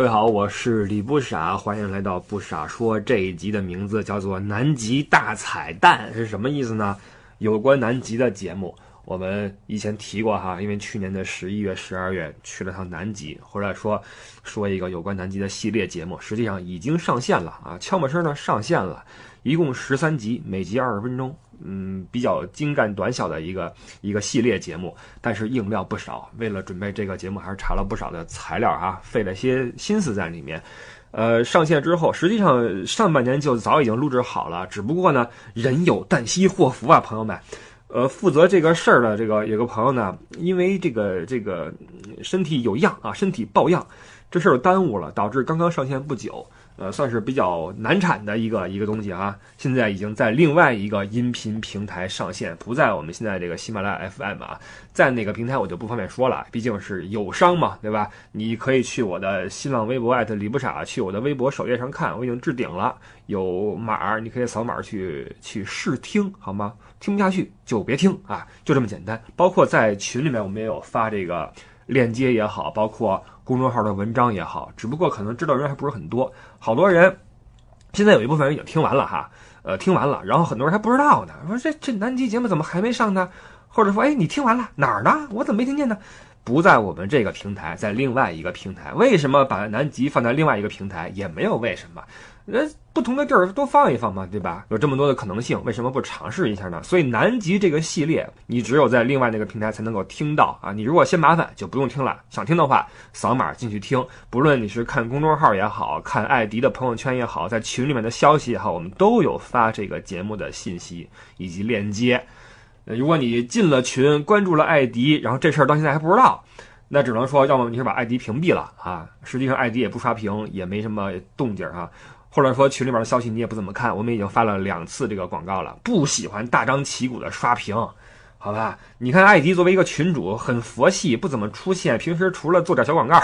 各位好，我是李不傻，欢迎来到不傻说。这一集的名字叫做《南极大彩蛋》，是什么意思呢？有关南极的节目，我们以前提过哈，因为去年的十一月、十二月去了趟南极，或者说说一个有关南极的系列节目，实际上已经上线了啊，悄没声呢上线了，一共十三集，每集二十分钟。嗯，比较精干短小的一个一个系列节目，但是硬料不少。为了准备这个节目，还是查了不少的材料啊，费了些心思在里面。呃，上线之后，实际上上半年就早已经录制好了，只不过呢，人有旦夕祸福啊，朋友们。呃，负责这个事儿的这个有个朋友呢，因为这个这个身体有恙啊，身体抱恙，这事儿耽误了，导致刚刚上线不久。呃，算是比较难产的一个一个东西啊，现在已经在另外一个音频平台上线，不在我们现在这个喜马拉雅 FM 啊，在哪个平台我就不方便说了，毕竟是友商嘛，对吧？你可以去我的新浪微博艾特李不傻，去我的微博首页上看，我已经置顶了，有码，你可以扫码去去试听，好吗？听不下去就别听啊，就这么简单。包括在群里面，我们也有发这个链接也好，包括。公众号的文章也好，只不过可能知道人还不是很多。好多人现在有一部分人已经听完了哈，呃，听完了，然后很多人还不知道呢。说这这南极节目怎么还没上呢？或者说，哎，你听完了哪儿呢？我怎么没听见呢？不在我们这个平台，在另外一个平台。为什么把南极放在另外一个平台？也没有为什么。那不同的地儿多放一放嘛，对吧？有这么多的可能性，为什么不尝试一下呢？所以南极这个系列，你只有在另外那个平台才能够听到啊！你如果嫌麻烦，就不用听了。想听的话，扫码进去听。不论你是看公众号也好看艾迪的朋友圈也好，在群里面的消息也好，我们都有发这个节目的信息以及链接。如果你进了群，关注了艾迪，然后这事儿到现在还不知道，那只能说，要么你是把艾迪屏蔽了啊。实际上艾迪也不刷屏，也没什么动静啊。或者说群里边的消息你也不怎么看，我们已经发了两次这个广告了，不喜欢大张旗鼓的刷屏。好吧，你看艾迪作为一个群主，很佛系，不怎么出现。平时除了做点小广告，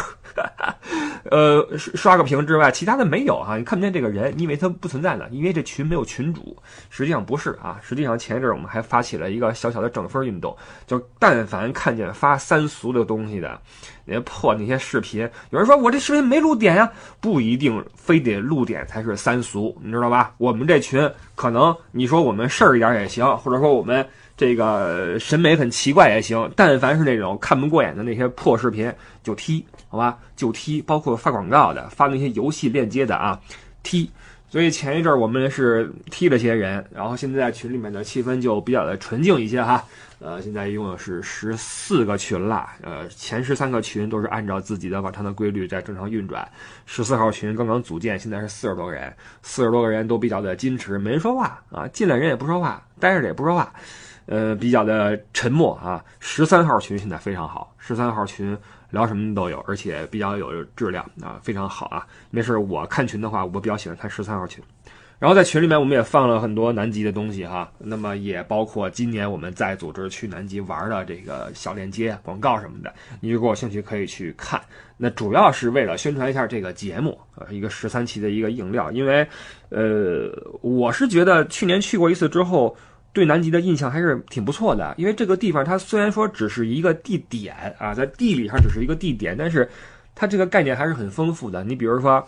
呃，刷个屏之外，其他的没有哈。你看不见这个人，你以为他不存在呢？因为这群没有群主。实际上不是啊，实际上前一阵我们还发起了一个小小的整分运动，就但凡看见发三俗的东西的，那些破那些视频，有人说我这视频没录点呀，不一定非得录点才是三俗，你知道吧？我们这群可能你说我们事儿一点也行，或者说我们。这个审美很奇怪也行，但凡是那种看不过眼的那些破视频就踢，好吧，就踢，包括发广告的、发那些游戏链接的啊，踢。所以前一阵我们是踢了些人，然后现在群里面的气氛就比较的纯净一些哈。呃，现在一共是十四个群了，呃，前十三个群都是按照自己的往常的规律在正常运转。十四号群刚刚组建，现在是四十多个人，四十多个人都比较的矜持，没人说话啊，进来人也不说话，待着也不说话。呃，比较的沉默啊。十三号群现在非常好，十三号群聊什么都有，而且比较有质量啊，非常好啊。没事，我看群的话，我比较喜欢看十三号群。然后在群里面，我们也放了很多南极的东西哈。那么也包括今年我们在组织去南极玩的这个小链接、广告什么的。你如果有兴趣，可以去看。那主要是为了宣传一下这个节目呃，一个十三期的一个硬料。因为，呃，我是觉得去年去过一次之后。对南极的印象还是挺不错的，因为这个地方它虽然说只是一个地点啊，在地理上只是一个地点，但是它这个概念还是很丰富的。你比如说，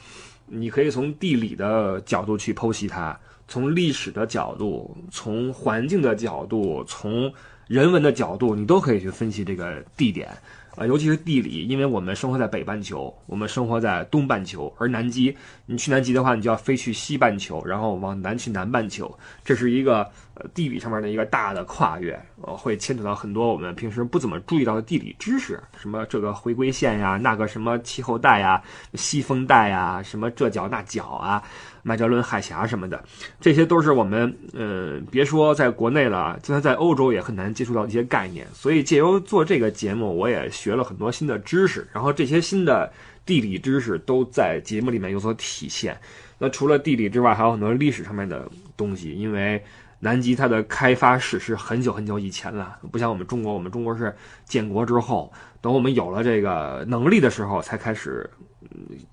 你可以从地理的角度去剖析它，从历史的角度，从环境的角度，从人文的角度，你都可以去分析这个地点。啊，尤其是地理，因为我们生活在北半球，我们生活在东半球，而南极，你去南极的话，你就要飞去西半球，然后往南去南半球，这是一个地理上面的一个大的跨越，呃，会牵扯到很多我们平时不怎么注意到的地理知识，什么这个回归线呀，那个什么气候带呀，西风带呀，什么这角那角啊。麦哲伦海峡什么的，这些都是我们，呃，别说在国内了，就算在欧洲也很难接触到一些概念。所以借由做这个节目，我也学了很多新的知识。然后这些新的地理知识都在节目里面有所体现。那除了地理之外，还有很多历史上面的东西。因为南极它的开发史是很久很久以前了，不像我们中国，我们中国是建国之后，等我们有了这个能力的时候才开始。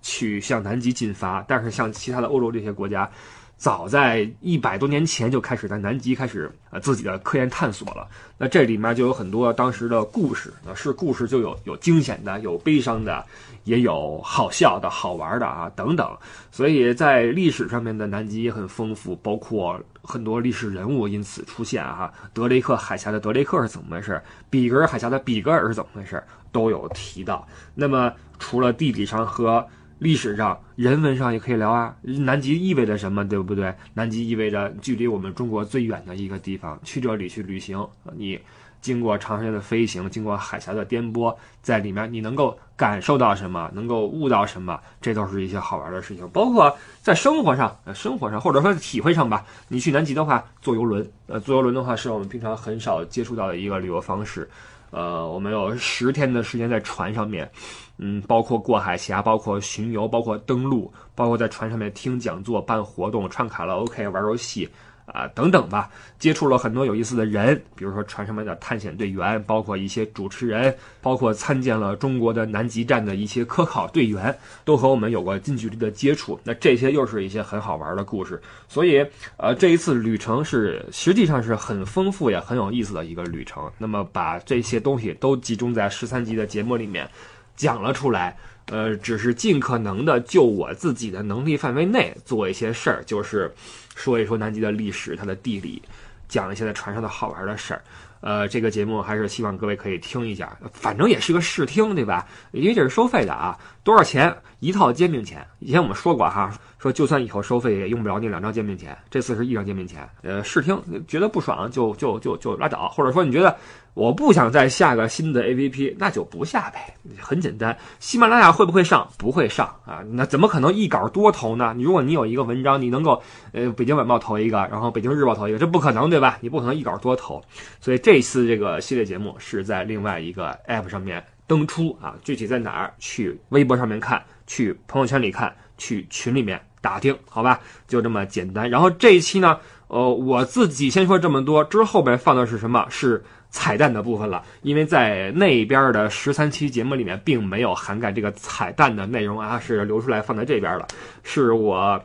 去向南极进发，但是像其他的欧洲这些国家，早在一百多年前就开始在南极开始呃自己的科研探索了。那这里面就有很多当时的故事啊，是故事就有有惊险的，有悲伤的，也有好笑的好玩的啊等等。所以在历史上面的南极也很丰富，包括很多历史人物因此出现啊。德雷克海峡的德雷克是怎么回事？比格尔海峡的比格尔是怎么回事？都有提到。那么除了地理上和历史上、人文上也可以聊啊。南极意味着什么，对不对？南极意味着距离我们中国最远的一个地方。去这里去旅行，你经过长时间的飞行，经过海峡的颠簸，在里面你能够感受到什么，能够悟到什么，这都是一些好玩的事情。包括在生活上、呃生活上，或者说体会上吧。你去南极的话，坐游轮，呃，坐游轮的话是我们平常很少接触到的一个旅游方式。呃，我们有十天的时间在船上面。嗯，包括过海峡，包括巡游，包括登陆，包括在船上面听讲座、办活动、唱卡拉 OK、玩游戏啊等等吧。接触了很多有意思的人，比如说船上面的探险队员，包括一些主持人，包括参见了中国的南极站的一些科考队员，都和我们有过近距离的接触。那这些又是一些很好玩的故事。所以，呃，这一次旅程是实际上是很丰富也很有意思的一个旅程。那么，把这些东西都集中在十三集的节目里面。讲了出来，呃，只是尽可能的就我自己的能力范围内做一些事儿，就是说一说南极的历史、它的地理，讲一些在船上的好玩的事儿。呃，这个节目还是希望各位可以听一下，反正也是个试听，对吧？因为这是收费的啊，多少钱一套煎饼钱？以前我们说过哈。说就算以后收费也用不着那两张煎饼钱，这次是一张煎饼钱。呃，试听觉得不爽就就就就拉倒，或者说你觉得我不想再下个新的 APP，那就不下呗，很简单。喜马拉雅会不会上？不会上啊，那怎么可能一稿多投呢？你如果你有一个文章，你能够呃北京晚报投一个，然后北京日报投一个，这不可能对吧？你不可能一稿多投。所以这次这个系列节目是在另外一个 APP 上面登出啊，具体在哪儿？去微博上面看，去朋友圈里看，去群里面。打听好吧，就这么简单。然后这一期呢，呃，我自己先说这么多，之后边放的是什么？是彩蛋的部分了。因为在那边的十三期节目里面，并没有涵盖这个彩蛋的内容啊，是留出来放在这边了。是我，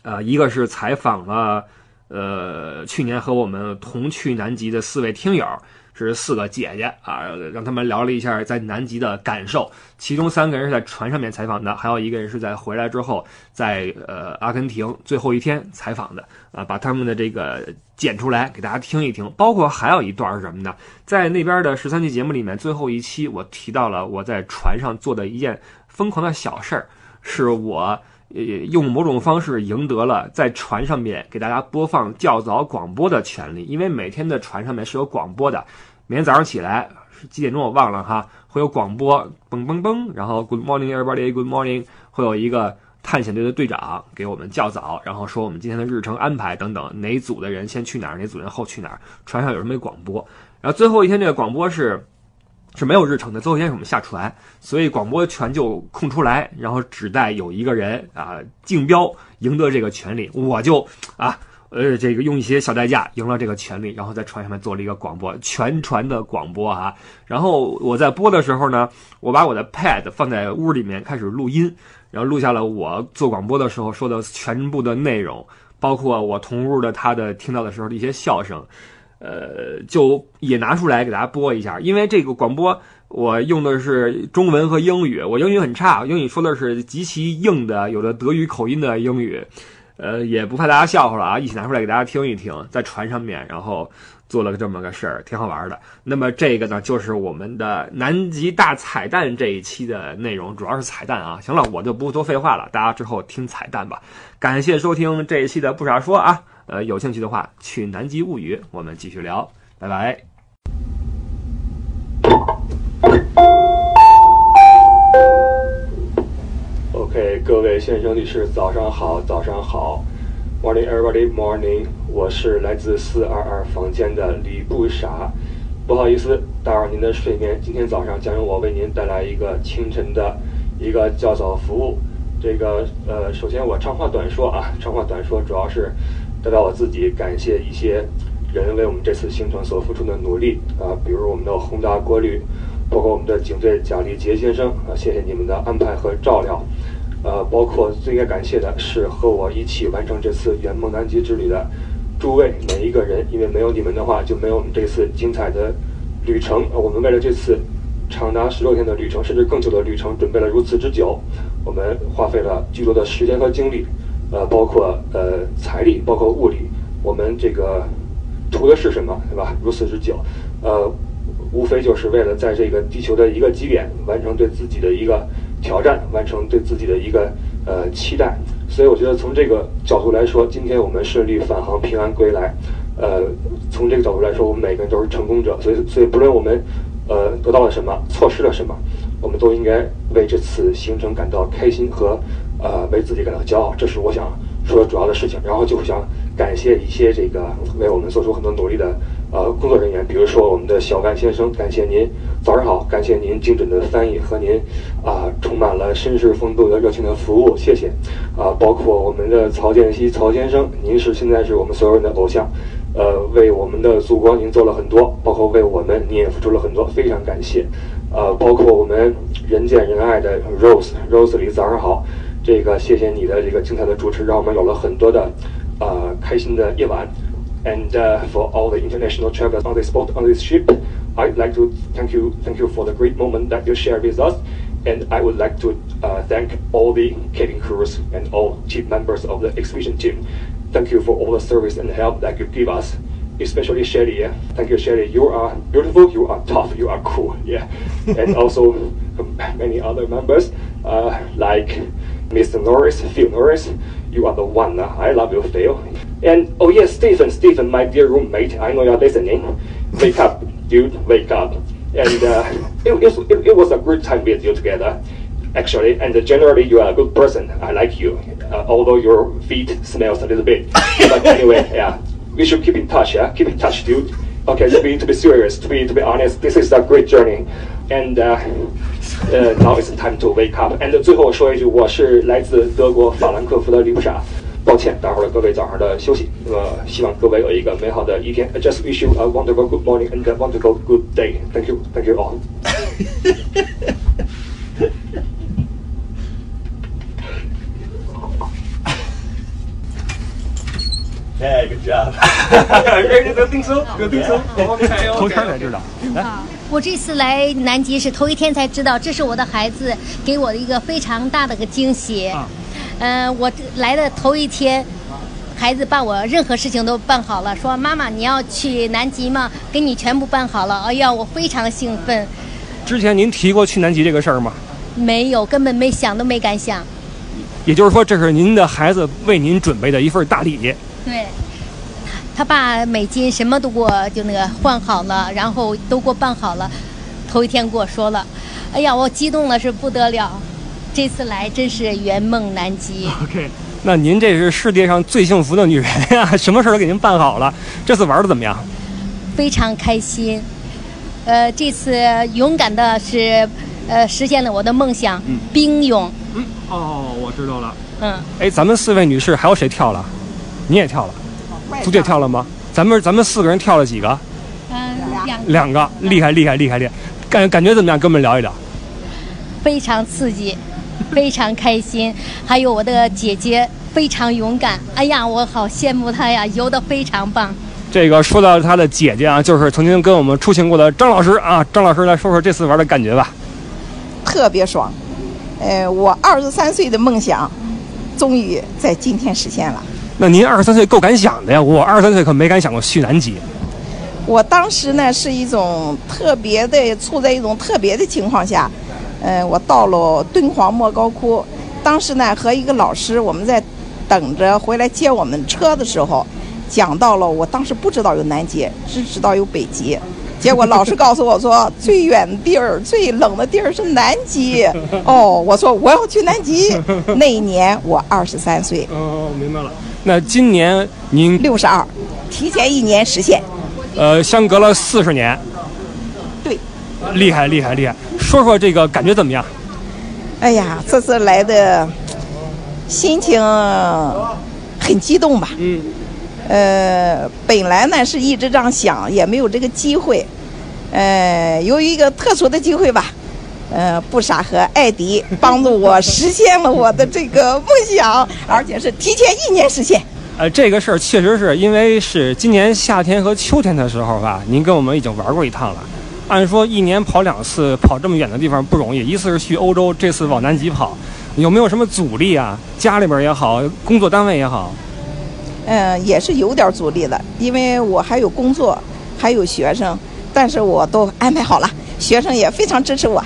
呃，一个是采访了，呃，去年和我们同去南极的四位听友。是四个姐姐啊，让他们聊了一下在南极的感受。其中三个人是在船上面采访的，还有一个人是在回来之后，在呃阿根廷最后一天采访的啊，把他们的这个剪出来给大家听一听。包括还有一段是什么呢？在那边的十三期节目里面，最后一期我提到了我在船上做的一件疯狂的小事儿，是我。呃，用某种方式赢得了在船上面给大家播放较早广播的权利，因为每天的船上面是有广播的。每天早上起来是几点钟我忘了哈，会有广播，嘣嘣嘣，然后 Good morning everybody，Good morning，会有一个探险队的队长给我们叫早，然后说我们今天的日程安排等等，哪组的人先去哪儿，哪组人后去哪儿，船上有什么广播。然后最后一天这个广播是。是没有日程的，最后一天是我们下船，所以广播权就空出来，然后只待有一个人啊竞标赢得这个权利，我就啊呃这个用一些小代价赢了这个权利，然后在船上面做了一个广播，全船的广播啊。然后我在播的时候呢，我把我的 pad 放在屋里面开始录音，然后录下了我做广播的时候说的全部的内容，包括我同屋的他的听到的时候的一些笑声。呃，就也拿出来给大家播一下，因为这个广播我用的是中文和英语，我英语很差，英语说的是极其硬的，有的德语口音的英语，呃，也不怕大家笑话了啊，一起拿出来给大家听一听，在船上面，然后做了个这么个事儿，挺好玩的。那么这个呢，就是我们的南极大彩蛋这一期的内容，主要是彩蛋啊。行了，我就不多废话了，大家之后听彩蛋吧。感谢收听这一期的不傻说啊。呃，有兴趣的话，去南极物语，我们继续聊，拜拜。OK，各位先生女士，早上好，早上好，Morning everybody, morning。我是来自四二二房间的李不傻，不好意思打扰您的睡眠。今天早上将由我为您带来一个清晨的一个较早服务。这个呃，首先我长话短说啊，长话短说，主要是。代表我自己感谢一些人为我们这次行程所付出的努力啊，比如我们的宏达国旅，包括我们的警队贾立杰先生啊，谢谢你们的安排和照料。呃，包括最应该感谢的是和我一起完成这次圆梦南极之旅的诸位每一个人，因为没有你们的话，就没有我们这次精彩的旅程。呃我们为了这次长达十六天的旅程，甚至更久的旅程，准备了如此之久，我们花费了巨多的时间和精力，呃，包括呃财力，包括物力，我们这个图的是什么，对吧？如此之久，呃，无非就是为了在这个地球的一个极点完成对自己的一个挑战，完成对自己的一个呃期待。所以我觉得从这个角度来说，今天我们顺利返航，平安归来，呃，从这个角度来说，我们每个人都是成功者。所以，所以不论我们呃得到了什么，错失了什么，我们都应该为这次行程感到开心和呃为自己感到骄傲。这是我想说的主要的事情。然后就想感谢一些这个为我们做出很多努力的呃工作人员，比如说我们的小万先生，感谢您，早上好，感谢您精准的翻译和您啊、充满了绅士风度的热情的服务，谢谢啊、包括我们的曹建熙曹先生，您是现在是我们所有人的偶像。呃，为我们的祖国您做了很多，包括为我们你也付出了很多，非常感谢。呃，包括我们人见人爱的 Rose Rose 李，早上好，这个谢谢你的这个精彩的主持，让我们有了很多的 呃开心的夜晚。And uh, for all the international travelers on this boat on this ship, I'd like to thank you thank you for the great moment that you shared with us. And I would like to uh, thank all the cabin crews and all team members of the expedition team. Thank you for all the service and help that you give us, especially Shelly. Yeah? Thank you, Shelly. You are beautiful, you are tough, you are cool. Yeah, and also um, many other members uh, like Mr. Norris, Phil Norris. You are the one. Uh, I love you, Phil. And oh yes, Stephen, Stephen, my dear roommate. I know you're listening. Wake up, dude. Wake up. And uh, it, it, it was a good time with you together actually, and generally you are a good person. I like you, uh, although your feet smells a little bit. but anyway, yeah, we should keep in touch. Yeah, keep in touch, dude. Okay, to be to be serious, to be to be honest, this is a great journey, and uh, uh, now it's time to wake up. And 最后说一句，我是来自德国法兰克福的李布傻。抱歉，打扰了各位早上的休息。那么，希望各位有一个美好的一天。I just wish you a wonderful good morning and a wonderful good day. Thank you, thank you all. Yeah, good job. I think so. I think so. Okay, 头天才知道。啊，我这次来南极是头一天才知道，这是我的孩子给我的一个非常大的个惊喜。啊嗯、我来的头一天，孩子把我任何事情都办好了，说妈妈你要去南极吗？给你全部办好了。哎呀，我非常兴奋，之前您提过去南极这个事儿吗？没有根本没想都没敢想。也就是说，这是您的孩子为您准备的一份大礼。对，他把美金什么都给我就那个换好了，然后都给我办好了。头一天跟我说了，哎呀，我激动的是不得了。这次来真是圆梦南极，OK，那您这是世界上最幸福的女人呀，什么事儿都给您办好了。这次玩的怎么样？非常开心。呃，这次勇敢的是，呃，实现了我的梦想，嗯冰泳。嗯，哦，我知道了。嗯，哎，咱们四位女士还有谁跳了？你也跳了，朱姐跳了吗？咱们咱们四个人跳了几个？嗯，两两个，厉害厉害厉害厉害！感感觉怎么样？跟我们聊一聊。非常刺激，非常开心。还有我的姐姐非常勇敢，哎呀，我好羡慕她呀，游得非常棒。这个说到她的姐姐啊，就是曾经跟我们出行过的张老师啊。张老师来说说这次玩的感觉吧。特别爽。呃，我二十三岁的梦想，终于在今天实现了。那您二十三岁够敢想的呀，我二十三岁可没敢想过去南极。我当时呢是一种特别的，处在一种特别的情况下，呃，我到了敦煌莫高窟，当时呢和一个老师，我们在等着回来接我们车的时候，讲到了，我当时不知道有南极，只知道有北极。结果老师告诉我说，最远的地儿、最冷的地儿是南极。哦，我说我要去南极。那一年我二十三岁，哦，明白了。那今年您六十二，提前一年实现。呃相隔了四十年，对，厉害厉害厉害！说说这个感觉怎么样？哎呀，这次来的心情很激动吧？嗯，呃，本来呢是一直这样想，也没有这个机会。呃，由于一个特殊的机会吧，呃，布傻和艾迪帮助我实现了我的这个梦想，而且是提前一年实现。呃，这个事儿确实是因为是今年夏天和秋天的时候吧，您跟我们已经玩过一趟了。按说一年跑两次，跑这么远的地方不容易。一次是去欧洲，这次往南极跑，有没有什么阻力啊？家里边也好，工作单位也好。嗯，也是有点阻力的，因为我还有工作，还有学生，但是我都安排好了，学生也非常支持我。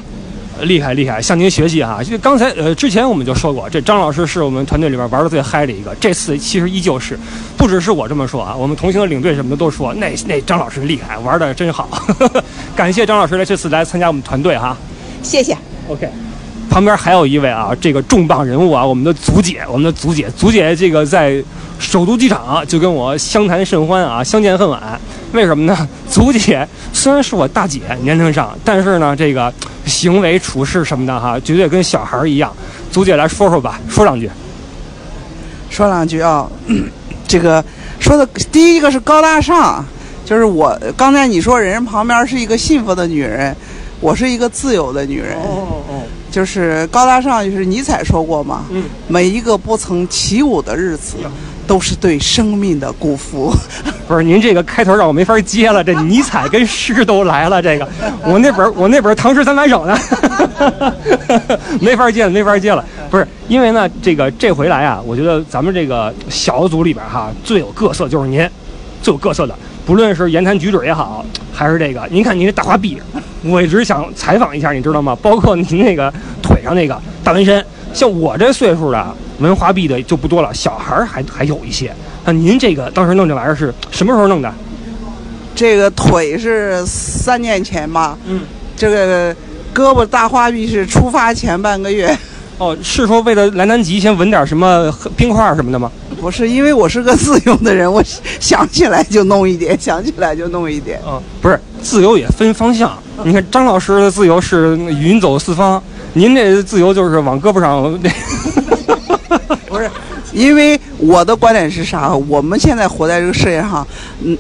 厉害厉害，向您学习哈！就刚才呃，之前我们就说过，这张老师是我们团队里边玩的最嗨的一个。这次其实依旧是，不只是我这么说啊，我们同行的领队什么的都说，那那张老师厉害，玩的真好。感谢张老师来这次来参加我们团队哈，谢谢。OK，旁边还有一位啊，这个重磅人物啊，我们的祖姐，我们的祖姐，祖姐这个在首都机场就跟我相谈甚欢啊，相见恨晚。为什么呢？祖姐虽然是我大姐年龄上，但是呢，这个。行为处事什么的哈，绝对跟小孩一样。祖姐来说说吧，说两句。说两句啊，这个说的第一个是高大上，就是我刚才你说人旁边是一个幸福的女人，我是一个自由的女人。哦哦。就是高大上，就是尼采说过嘛。嗯。每一个不曾起舞的日子。都是对生命的辜负，不是您这个开头让我没法接了。这尼采跟诗都来了，这个 我那本我那本《唐诗三百首》呢，没法接了，没法接了。不是因为呢，这个这回来啊，我觉得咱们这个小组里边哈最有各色就是您，最有各色的，不论是言谈举止也好，还是这个，您看您这大花臂，我一直想采访一下，你知道吗？包括您那个腿上那个大纹身，像我这岁数的。纹花臂的就不多了，小孩儿还还有一些。那您这个当时弄这玩意儿是什么时候弄的？这个腿是三年前吧。嗯。这个胳膊大花臂是出发前半个月。哦，是说为了来南极先纹点什么冰块什么的吗？不是，因为我是个自由的人，我 想起来就弄一点，想起来就弄一点。嗯，不是，自由也分方向。你看张老师的自由是云走四方，您这自由就是往胳膊上。不是，因为我的观点是啥？我们现在活在这个世界上，嗯，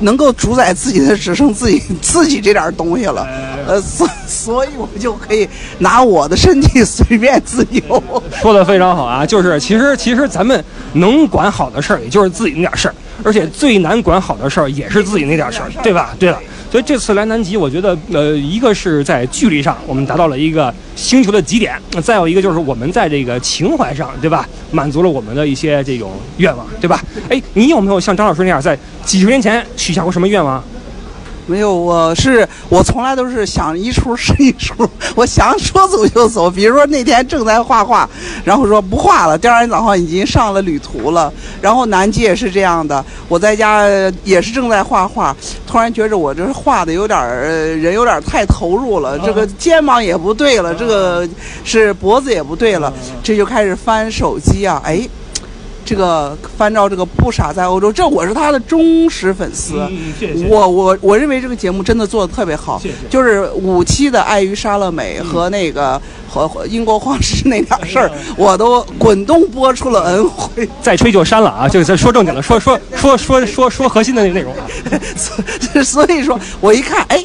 能够主宰自己的只剩自己 自己这点东西了，呃，所所以，我就可以拿我的身体随便自由。说的非常好啊，就是其实其实咱们能管好的事儿，也就是自己那点事儿，而且最难管好的事儿也是自己那点事儿，对吧？对了。所以这次来南极，我觉得，呃，一个是在距离上，我们达到了一个星球的极点；再有一个就是我们在这个情怀上，对吧？满足了我们的一些这种愿望，对吧？哎，你有没有像张老师那样，在几十年前许下过什么愿望？没有，我是我从来都是想一出是一出，我想说走就走。比如说那天正在画画，然后说不画了，第二天早上已经上了旅途了。然后南极也是这样的，我在家也是正在画画，突然觉着我这画的有点人有点太投入了，这个肩膀也不对了，这个是脖子也不对了，这就开始翻手机啊，哎。这个翻照这个不傻在欧洲，这我是他的忠实粉丝。我我我认为这个节目真的做的特别好。就是五期的爱与莎乐美和那个和英国皇室那点事儿，我都滚动播出了 N 回。再吹就删了啊！就是说正经的，说说说说说说核心的那内容。所以说，我一看，哎。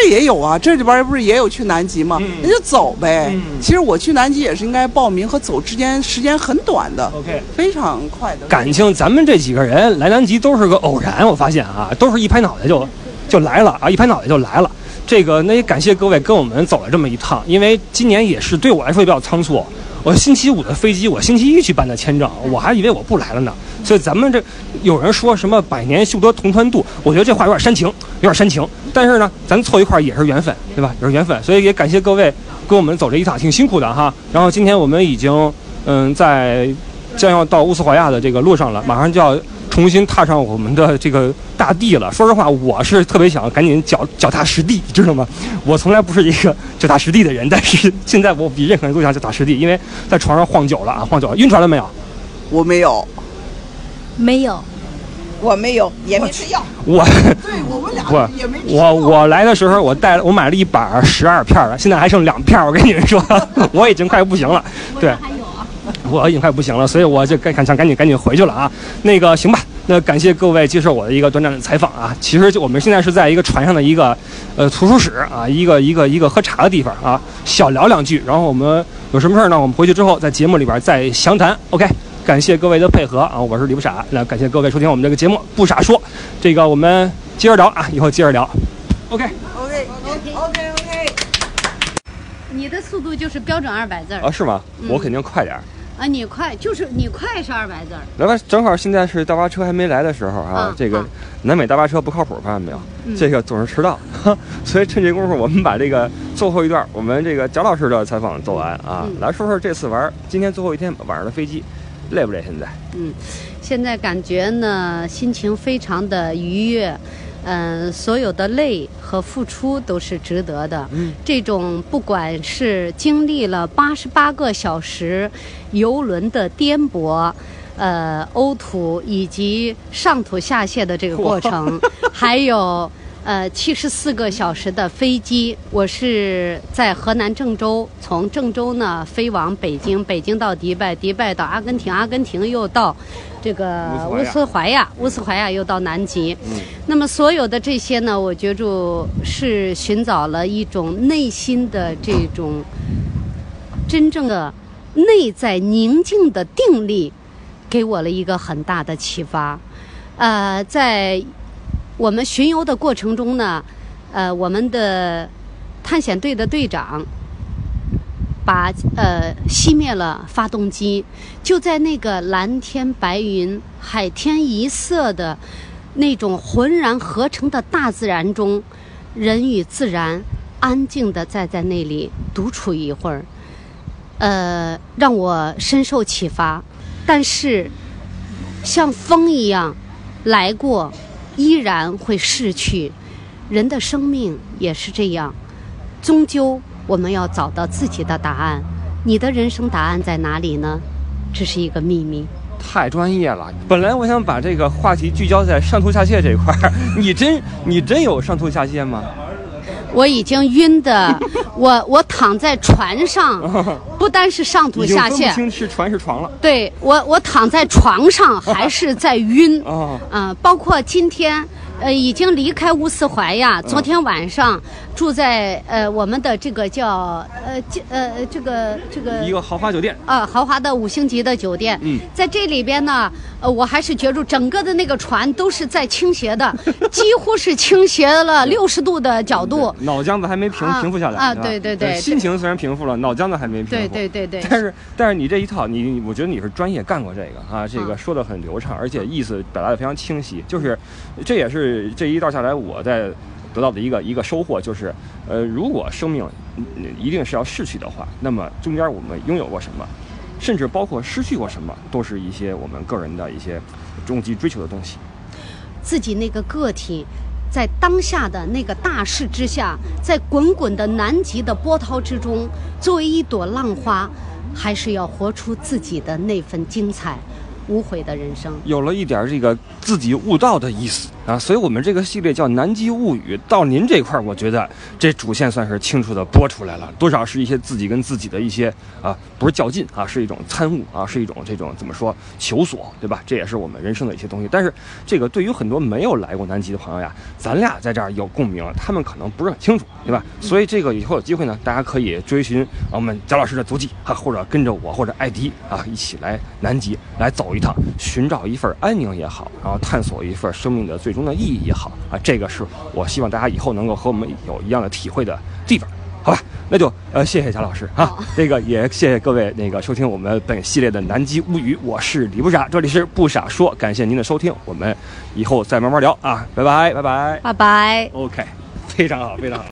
这也有啊，这里边不是也有去南极吗？那就走呗。其实我去南极也是应该报名和走之间时间很短的，OK，非常快的。感情咱们这几个人来南极都是个偶然，我发现啊，都是一拍脑袋就就来了啊，一拍脑袋就来了。这个那也感谢各位跟我们走了这么一趟，因为今年也是对我来说也比较仓促。我星期五的飞机，我星期一去办的签证，我还以为我不来了呢。所以咱们这有人说什么百年修得同船渡，我觉得这话有点煽情，有点煽情。但是呢，咱凑一块也是缘分，对吧？也是缘分。所以也感谢各位跟我们走这一趟，挺辛苦的哈。然后今天我们已经嗯在将要到乌斯怀亚的这个路上了，马上就要重新踏上我们的这个大地了。说实话，我是特别想赶紧脚脚踏实地，知道吗？我从来不是一个脚踏实地的人，但是现在我比任何人都想脚踏实地，因为在床上晃久了啊，晃久了，晕船了没有？我没有。没有，我没有，也没吃药。我，对我们俩也没我我来的时候，我带我买了一板十二片的，现在还剩两片。我跟你们说，我已经快不行了。对，我已经快不行了，所以我就赶想赶紧赶紧回去了啊。那个行吧，那感谢各位接受我的一个短暂的采访啊。其实就我们现在是在一个船上的一个呃图书室啊，一个一个一个喝茶的地方啊，小聊两句，然后我们有什么事儿呢？我们回去之后在节目里边再详谈。OK，感谢各位的配合啊，我是李不傻，那感谢各位收听我们这个节目不傻说，这个我们接着聊啊，以后接着聊。OK，OK OK OK OK。你的速度就是标准二百字儿啊，是吗？嗯我肯定快点儿。啊，你快就是你快是二百字儿，来吧，正好现在是大巴车还没来的时候啊啊，这个南美大巴车不靠谱，发现没有？嗯这个总是迟到，所以趁这功夫，我们把这个最后一段我们这个贾老师的采访做完啊，嗯来说说这次玩今天最后一天晚上的飞机，累不累？现在？嗯，现在感觉呢心情非常的愉悦。嗯，所有的累和付出都是值得的。嗯，这种不管是经历了八十八个小时游轮的颠簸，呃，呕吐以及上吐下泻的这个过程，还有呃七十四个小时的飞机，我是在河南郑州，从郑州呢飞往北京，北京到迪拜，迪拜到阿根廷，阿根廷又到这个乌斯怀亚，乌斯怀亚又到南极。那么所有的这些呢，我觉着是寻找了一种内心的这种真正的内在宁静的定力，给我了一个很大的启发。呃，在我们巡游的过程中呢，呃，我们的探险队的队长把呃熄灭了发动机，就在那个蓝天白云、海天一色的那种浑然合成的大自然中，人与自然安静的站在那里独处一会儿，呃，让我深受启发。但是，像风一样来过，依然会逝去。人的生命也是这样，终究我们要找到自己的答案。你的人生答案在哪里呢？这是一个秘密。太专业了。本来我想把这个话题聚焦在上吐下泻这一块儿，你真你真有上吐下泻吗？我已经晕的，我 我躺在船上，不单是上吐下泻，清是船是床了对我我躺在床上还是在晕。啊！嗯、包括今天，呃，已经离开乌斯怀呀。昨天晚上住在呃我们的这个叫呃这呃这个这个一个豪华酒店，呃豪华的五星级的酒店。嗯，在这里边呢，呃，我还是觉着整个的那个船都是在倾斜的，几乎是倾斜了六十度的角度。脑浆子还没平啊平复下来啊吧对对对心情虽然平复了，脑浆子还没平复。对对对对。但是但是你这一套，你我觉得你是专业干过这个啊，这个嗯说的很流畅，而且意思表达的非常清晰。就是这也是这一道下来我在得到的一个一个收获，就是呃，如果生命嗯一定是要逝去的话，那么中间我们拥有过什么，甚至包括失去过什么，都是一些我们个人的一些终极追求的东西。自己那个个体，在当下的那个大势之下，在滚滚的南极的波涛之中，作为一朵浪花，还是要活出自己的那份精彩、无悔的人生。有了一点这个自己悟道的意思啊，所以我们这个系列叫《南极物语》。到您这块儿，我觉得这主线算是清楚的播出来了，多少是一些自己跟自己的一些啊，不是较劲啊，是一种参悟啊，是一种这种怎么说求索，对吧？这也是我们人生的一些东西。但是这个对于很多没有来过南极的朋友呀，咱俩在这儿有共鸣，他们可能不是很清楚，对吧？所以这个以后有机会呢，大家可以追寻啊我们贾老师的足迹啊，或者跟着我或者艾迪啊一起来南极来走一趟，寻找一份安宁也好，然后探索一份生命的最终的意义也好啊，这个是我希望大家以后能够和我们有一样的体会的地方。好吧，那就呃谢谢贾老师啊，这个也谢谢各位那个收听我们本系列的南极物语，我是李不傻，这里是不傻说，感谢您的收听，我们以后再慢慢聊啊，拜拜拜拜拜拜。，OK，非常好非常好。